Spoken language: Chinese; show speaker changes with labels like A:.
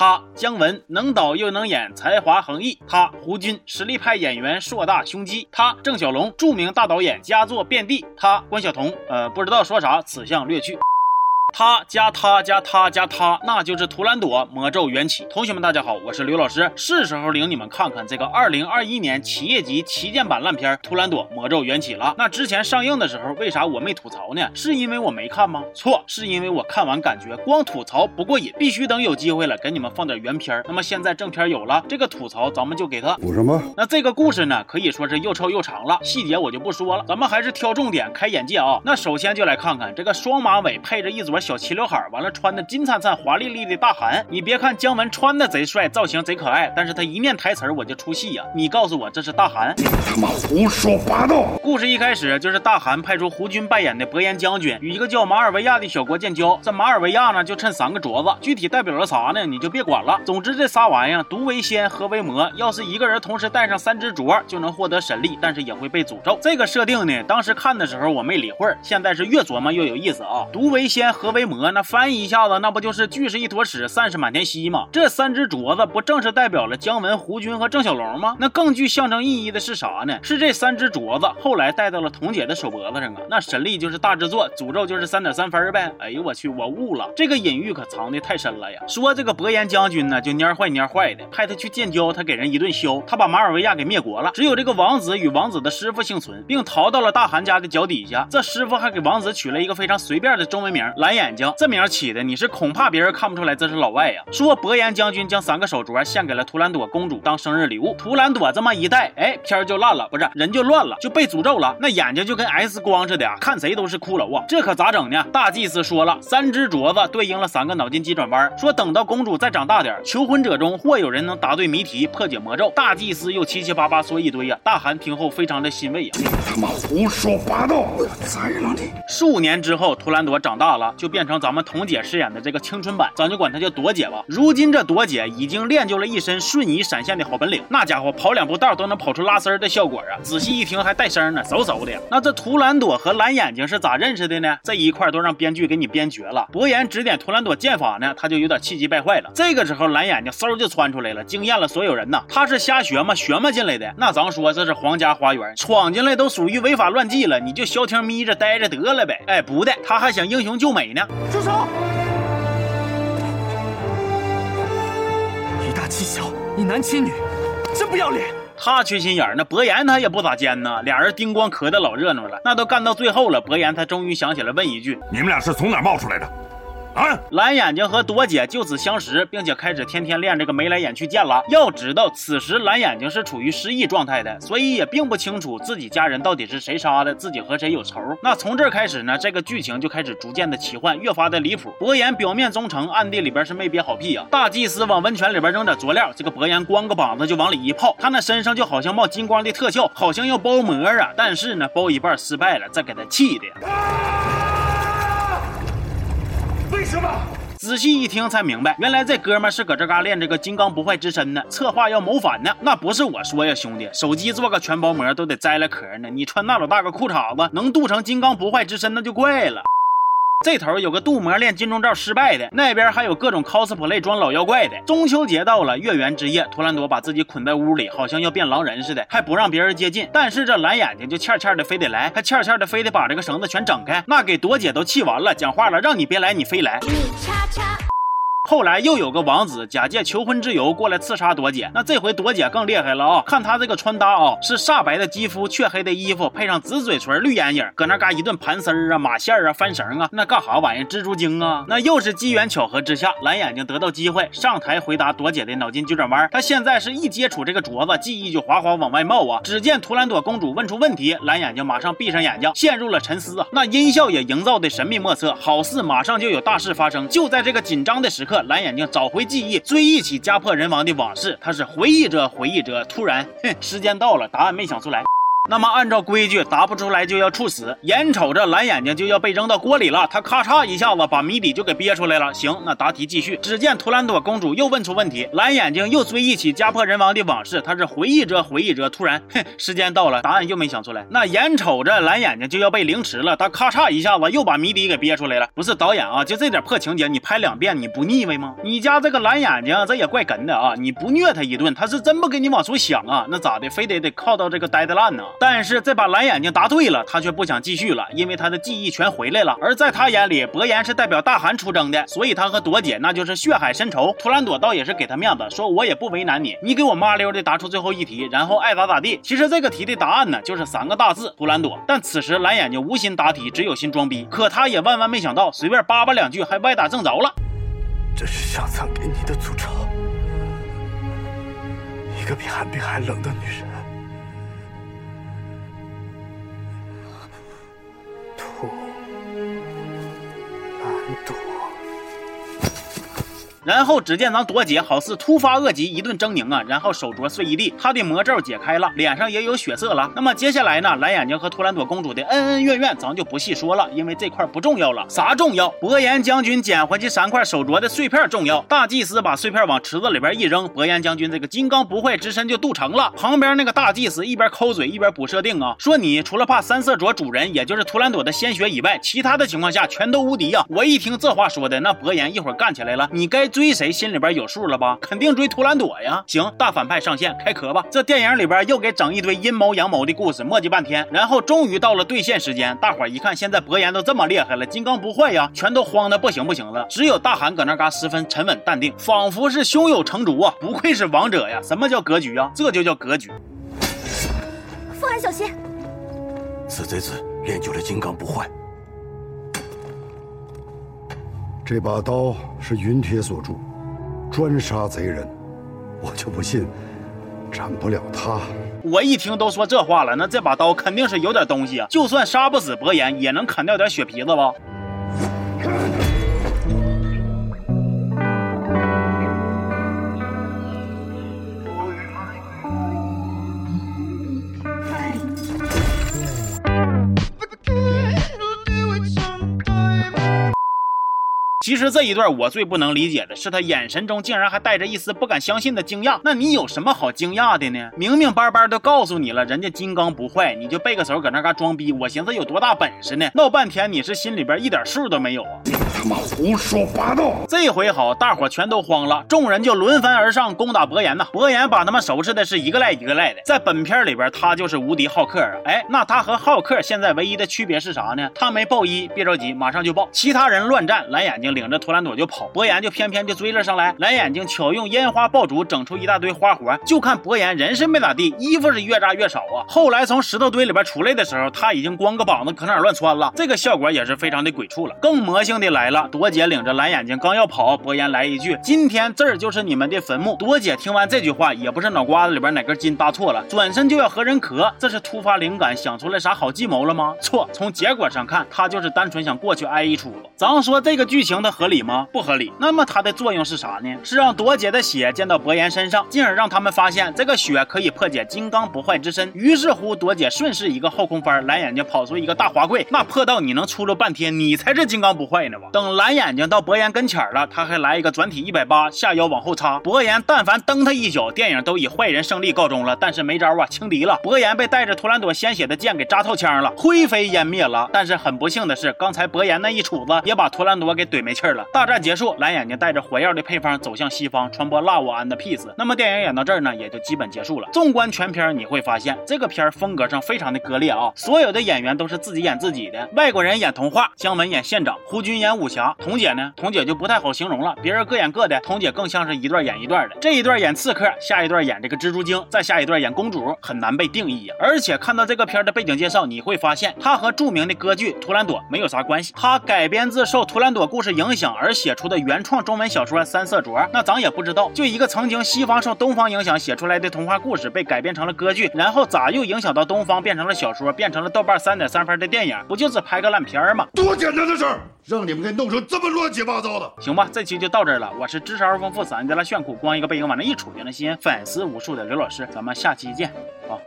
A: 他姜文能导又能演，才华横溢。他胡军实力派演员，硕大胸肌。他郑晓龙著名大导演，佳作遍地。他关晓彤，呃，不知道说啥，此项略去。他加他加他加他，那就是图兰朵魔咒缘起。同学们，大家好，我是刘老师，是时候领你们看看这个二零二一年企业级旗舰版烂片《图兰朵魔咒缘起》了。那之前上映的时候，为啥我没吐槽呢？是因为我没看吗？错，是因为我看完感觉光吐槽不过瘾，必须等有机会了给你们放点原片。那么现在正片有了，这个吐槽咱们就给他
B: 补什么？
A: 那这个故事呢，可以说是又臭又长了，细节我就不说了，咱们还是挑重点开眼界啊。那首先就来看看这个双马尾配着一撮小齐刘海完。完了，穿的金灿灿、华丽丽的大韩，你别看姜文穿的贼帅，造型贼可爱，但是他一念台词我就出戏呀。你告诉我这是大韩？
B: 你他妈胡说八道！
A: 故事一开始就是大韩派出胡军扮演的伯颜将军与一个叫马尔维亚的小国建交。这马尔维亚呢就趁三个镯子，具体代表了啥呢？你就别管了。总之这仨玩意儿，毒为仙，和为魔。要是一个人同时戴上三只镯，就能获得神力，但是也会被诅咒。这个设定呢，当时看的时候我没理会儿，现在是越琢磨越有意思啊。毒为仙，合为魔，那翻译。一下子，那不就是聚是一坨屎，散是满天稀吗？这三只镯子不正是代表了姜文、胡军和郑小龙吗？那更具象征意义的是啥呢？是这三只镯子后来戴到了彤姐的手脖子上啊。那神力就是大制作，诅咒就是三点三分呗。哎呦我去，我悟了，这个隐喻可藏的太深了呀。说这个伯颜将军呢，就蔫坏蔫坏的，派他去建交，他给人一顿削，他把马尔维亚给灭国了。只有这个王子与王子的师傅幸存，并逃到了大汗家的脚底下。这师傅还给王子取了一个非常随便的中文名蓝眼睛，这名起的你是恐怕别人看不出来这是老外呀。说伯颜将军将三个手镯献给了图兰朵公主当生日礼物，图兰朵这么一戴，哎，片儿就烂了，不是人就乱了，就被诅咒了。那眼睛就跟 X 光似的，看谁都是骷髅啊。这可咋整呢？大祭司说了，三只镯子对应了三个脑筋急转弯，说等到公主再长大点，求婚者中或有人能答对谜题，破解魔咒。大祭司又七七八八说一堆呀。大汗听后非常的欣慰呀，
B: 他妈胡说八道，我要宰了你！
A: 数年之后，图兰朵长大了，就变成咱们彤姐饰演的这个。青春版，咱就管她叫朵姐吧。如今这朵姐已经练就了一身瞬移闪现的好本领，那家伙跑两步道都能跑出拉丝儿的效果啊！仔细一听还带声呢，嗖嗖的。那这图兰朵和蓝眼睛是咋认识的呢？这一块都让编剧给你编绝了。伯颜指点图兰朵剑法呢，他就有点气急败坏了。这个时候蓝眼睛嗖就窜出来了，惊艳了所有人呐。他是瞎学吗？学吗进来的？那咱说这是皇家花园，闯进来都属于违法乱纪了，你就消停眯着待着得了呗。哎，不的，他还想英雄救美呢。
C: 住手！以大欺小，以男欺女，真不要脸！
A: 他缺心眼儿，那伯言他也不咋尖呢。俩人叮咣磕的老热闹了，那都干到最后了，伯言他终于想起来问一句：
B: 你们俩是从哪冒出来的？
A: 蓝眼睛和朵姐就此相识，并且开始天天练这个眉来眼去剑了。要知道，此时蓝眼睛是处于失忆状态的，所以也并不清楚自己家人到底是谁杀的，自己和谁有仇。那从这儿开始呢，这个剧情就开始逐渐的奇幻，越发的离谱。伯颜表面忠诚，暗地里边是没憋好屁啊。大祭司往温泉里边扔点佐料，这个伯颜光个膀子就往里一泡，他那身上就好像冒金光的特效，好像要包膜啊。但是呢，包一半失败了，这给他气的。
B: 为什么？
A: 仔细一听才明白，原来这哥们是搁这嘎练这个金刚不坏之身呢，策划要谋反呢。那不是我说呀，兄弟，手机做个全包膜都得摘了壳呢，你穿那老大个裤衩子能镀成金刚不坏之身，那就怪了。这头有个镀膜练金钟罩失败的，那边还有各种 cosplay 装老妖怪的。中秋节到了，月圆之夜，图兰朵把自己捆在屋里，好像要变狼人似的，还不让别人接近。但是这蓝眼睛就欠欠的非得来，还欠欠的非得把这个绳子全整开，那给朵姐都气完了，讲话了，让你别来，你非来。后来又有个王子假借求婚之由过来刺杀朵姐，那这回朵姐更厉害了啊！看她这个穿搭啊，是煞白的肌肤、雀黑的衣服，配上紫嘴唇、绿眼影，搁那嘎一顿盘丝儿啊、马线啊、翻绳啊，那干啥玩意？蜘蛛精啊！那又是机缘巧合之下，蓝眼睛得到机会上台回答朵姐的脑筋急转弯。他现在是一接触这个镯子，记忆就哗哗往外冒啊！只见图兰朵公主问出问题，蓝眼睛马上闭上眼睛，陷入了沉思啊！那音效也营造的神秘莫测，好似马上就有大事发生。就在这个紧张的时刻。蓝眼睛找回记忆，追忆起家破人亡的往事。他是回忆着回忆着，突然，哼，时间到了，答案没想出来。那么按照规矩，答不出来就要处死。眼瞅着蓝眼睛就要被扔到锅里了，他咔嚓一下子把谜底就给憋出来了。行，那答题继续。只见图兰朵公主又问出问题，蓝眼睛又追忆起家破人亡的往事，他是回忆着回忆着，突然，哼，时间到了，答案又没想出来。那眼瞅着蓝眼睛就要被凌迟了，他咔嚓一下子又把谜底给憋出来了。不是导演啊，就这点破情节，你拍两遍你不腻味吗？你家这个蓝眼睛这也怪哏的啊！你不虐他一顿，他是真不给你往出想啊？那咋的，非得得靠到这个呆的烂呢？但是这把蓝眼睛答对了，他却不想继续了，因为他的记忆全回来了。而在他眼里，伯言是代表大汗出征的，所以他和朵姐那就是血海深仇。图兰朵倒也是给他面子，说我也不为难你，你给我麻溜的答出最后一题，然后爱咋咋地。其实这个题的答案呢，就是三个大字：图兰朵。但此时蓝眼睛无心答题，只有心装逼。可他也万万没想到，随便叭叭两句，还歪打正着了。
C: 这是上苍给你的诅咒，一个比寒冰还冷的女人。
A: 然后只见咱朵姐好似突发恶疾，一顿狰狞啊，然后手镯碎一地，她的魔咒解开了，脸上也有血色了。那么接下来呢，蓝眼睛和图兰朵公主的恩恩怨怨，咱就不细说了，因为这块不重要了。啥重要？伯颜将军捡回去三块手镯的碎片重要。大祭司把碎片往池子里边一扔，伯颜将军这个金刚不坏之身就镀成了。旁边那个大祭司一边抠嘴一边补设定啊，说你除了怕三色镯主人，也就是图兰朵的鲜血以外，其他的情况下全都无敌呀。我一听这话说的，那伯颜一会儿干起来了，你该。追谁心里边有数了吧？肯定追图兰朵呀！行，大反派上线开壳吧！这电影里边又给整一堆阴谋阳谋的故事，磨叽半天，然后终于到了兑现时间。大伙一看，现在伯颜都这么厉害了，金刚不坏呀，全都慌的不行不行了。只有大韩搁那嘎十分沉稳淡定，仿佛是胸有成竹啊！不愧是王者呀！什么叫格局啊？这就叫格局。
D: 傅寒小心！
C: 此贼子练就了金刚不坏。
E: 这把刀是云铁所铸，专杀贼人，我就不信斩不了他。
A: 我一听都说这话了，那这把刀肯定是有点东西啊！就算杀不死伯颜，也能砍掉点血皮子吧？其实这一段我最不能理解的是，他眼神中竟然还带着一丝不敢相信的惊讶。那你有什么好惊讶的呢？明明白白都告诉你了，人家金刚不坏，你就背个手搁那嘎装逼。我寻思有多大本事呢？闹半天你是心里边一点数都没有啊！
B: 他妈胡说八道！
A: 这回好，大伙全都慌了，众人就轮番而上攻打伯颜呐。伯颜把他们收拾的是一个赖一个赖的。在本片里边，他就是无敌浩克啊！哎，那他和浩克现在唯一的区别是啥呢？他没爆一，别着急，马上就爆。其他人乱战，蓝眼睛。领着图兰朵就跑，伯颜就偏偏就追了上来。蓝眼睛巧用烟花爆竹整出一大堆花活，就看伯颜人是没咋地，衣服是越扎越少啊。后来从石头堆里边出来的时候，他已经光个膀子搁哪乱窜了，这个效果也是非常的鬼畜了。更魔性的来了，朵姐领着蓝眼睛刚要跑，伯颜来一句：“今天这儿就是你们的坟墓。”朵姐听完这句话，也不是脑瓜子里边哪根筋搭错了，转身就要和人磕，这是突发灵感想出来啥好计谋了吗？错，从结果上看，他就是单纯想过去挨一杵子。咱说这个剧情的。合理吗？不合理。那么它的作用是啥呢？是让朵姐的血溅到伯颜身上，进而让他们发现这个血可以破解金刚不坏之身。于是乎，朵姐顺势一个后空翻，蓝眼睛跑出一个大滑跪，那破到你能出溜半天，你才是金刚不坏呢吧？等蓝眼睛到伯颜跟前了，他还来一个转体一百八，下腰往后插。伯颜但凡蹬他一脚，电影都以坏人胜利告终了。但是没招啊，轻敌了。伯颜被带着图兰朵鲜血的剑给扎透枪了，灰飞烟灭了。但是很不幸的是，刚才伯颜那一杵子也把图兰朵给怼没气了。大战结束，蓝眼睛带着火药的配方走向西方，传播辣我安的 peace。那么电影演到这儿呢，也就基本结束了。纵观全片，你会发现这个片风格上非常的割裂啊。所有的演员都是自己演自己的，外国人演童话，姜文演县长，胡军演武侠，童姐呢，童姐就不太好形容了，别人各演各的，童姐更像是一段演一段的。这一段演刺客，下一段演这个蜘蛛精，再下一段演公主，很难被定义呀。而且看到这个片的背景介绍，你会发现它和著名的歌剧《图兰朵》没有啥关系，它改编自受《图兰朵》故事影响而。写出的原创中文小说《三色镯》，那咱也不知道，就一个曾经西方受东方影响写出来的童话故事被改编成了歌剧，然后咋又影响到东方变成了小说，变成了豆瓣三点三分的电影？不就是拍个烂片吗？
B: 多简单的事儿，让你们给弄成这么乱七八糟的。
A: 行吧，这期就到这儿了。我是知识而丰富，嗓音贼拉炫酷，光一个背影往那一杵就能吸引粉丝无数的刘老师。咱们下期见，啊。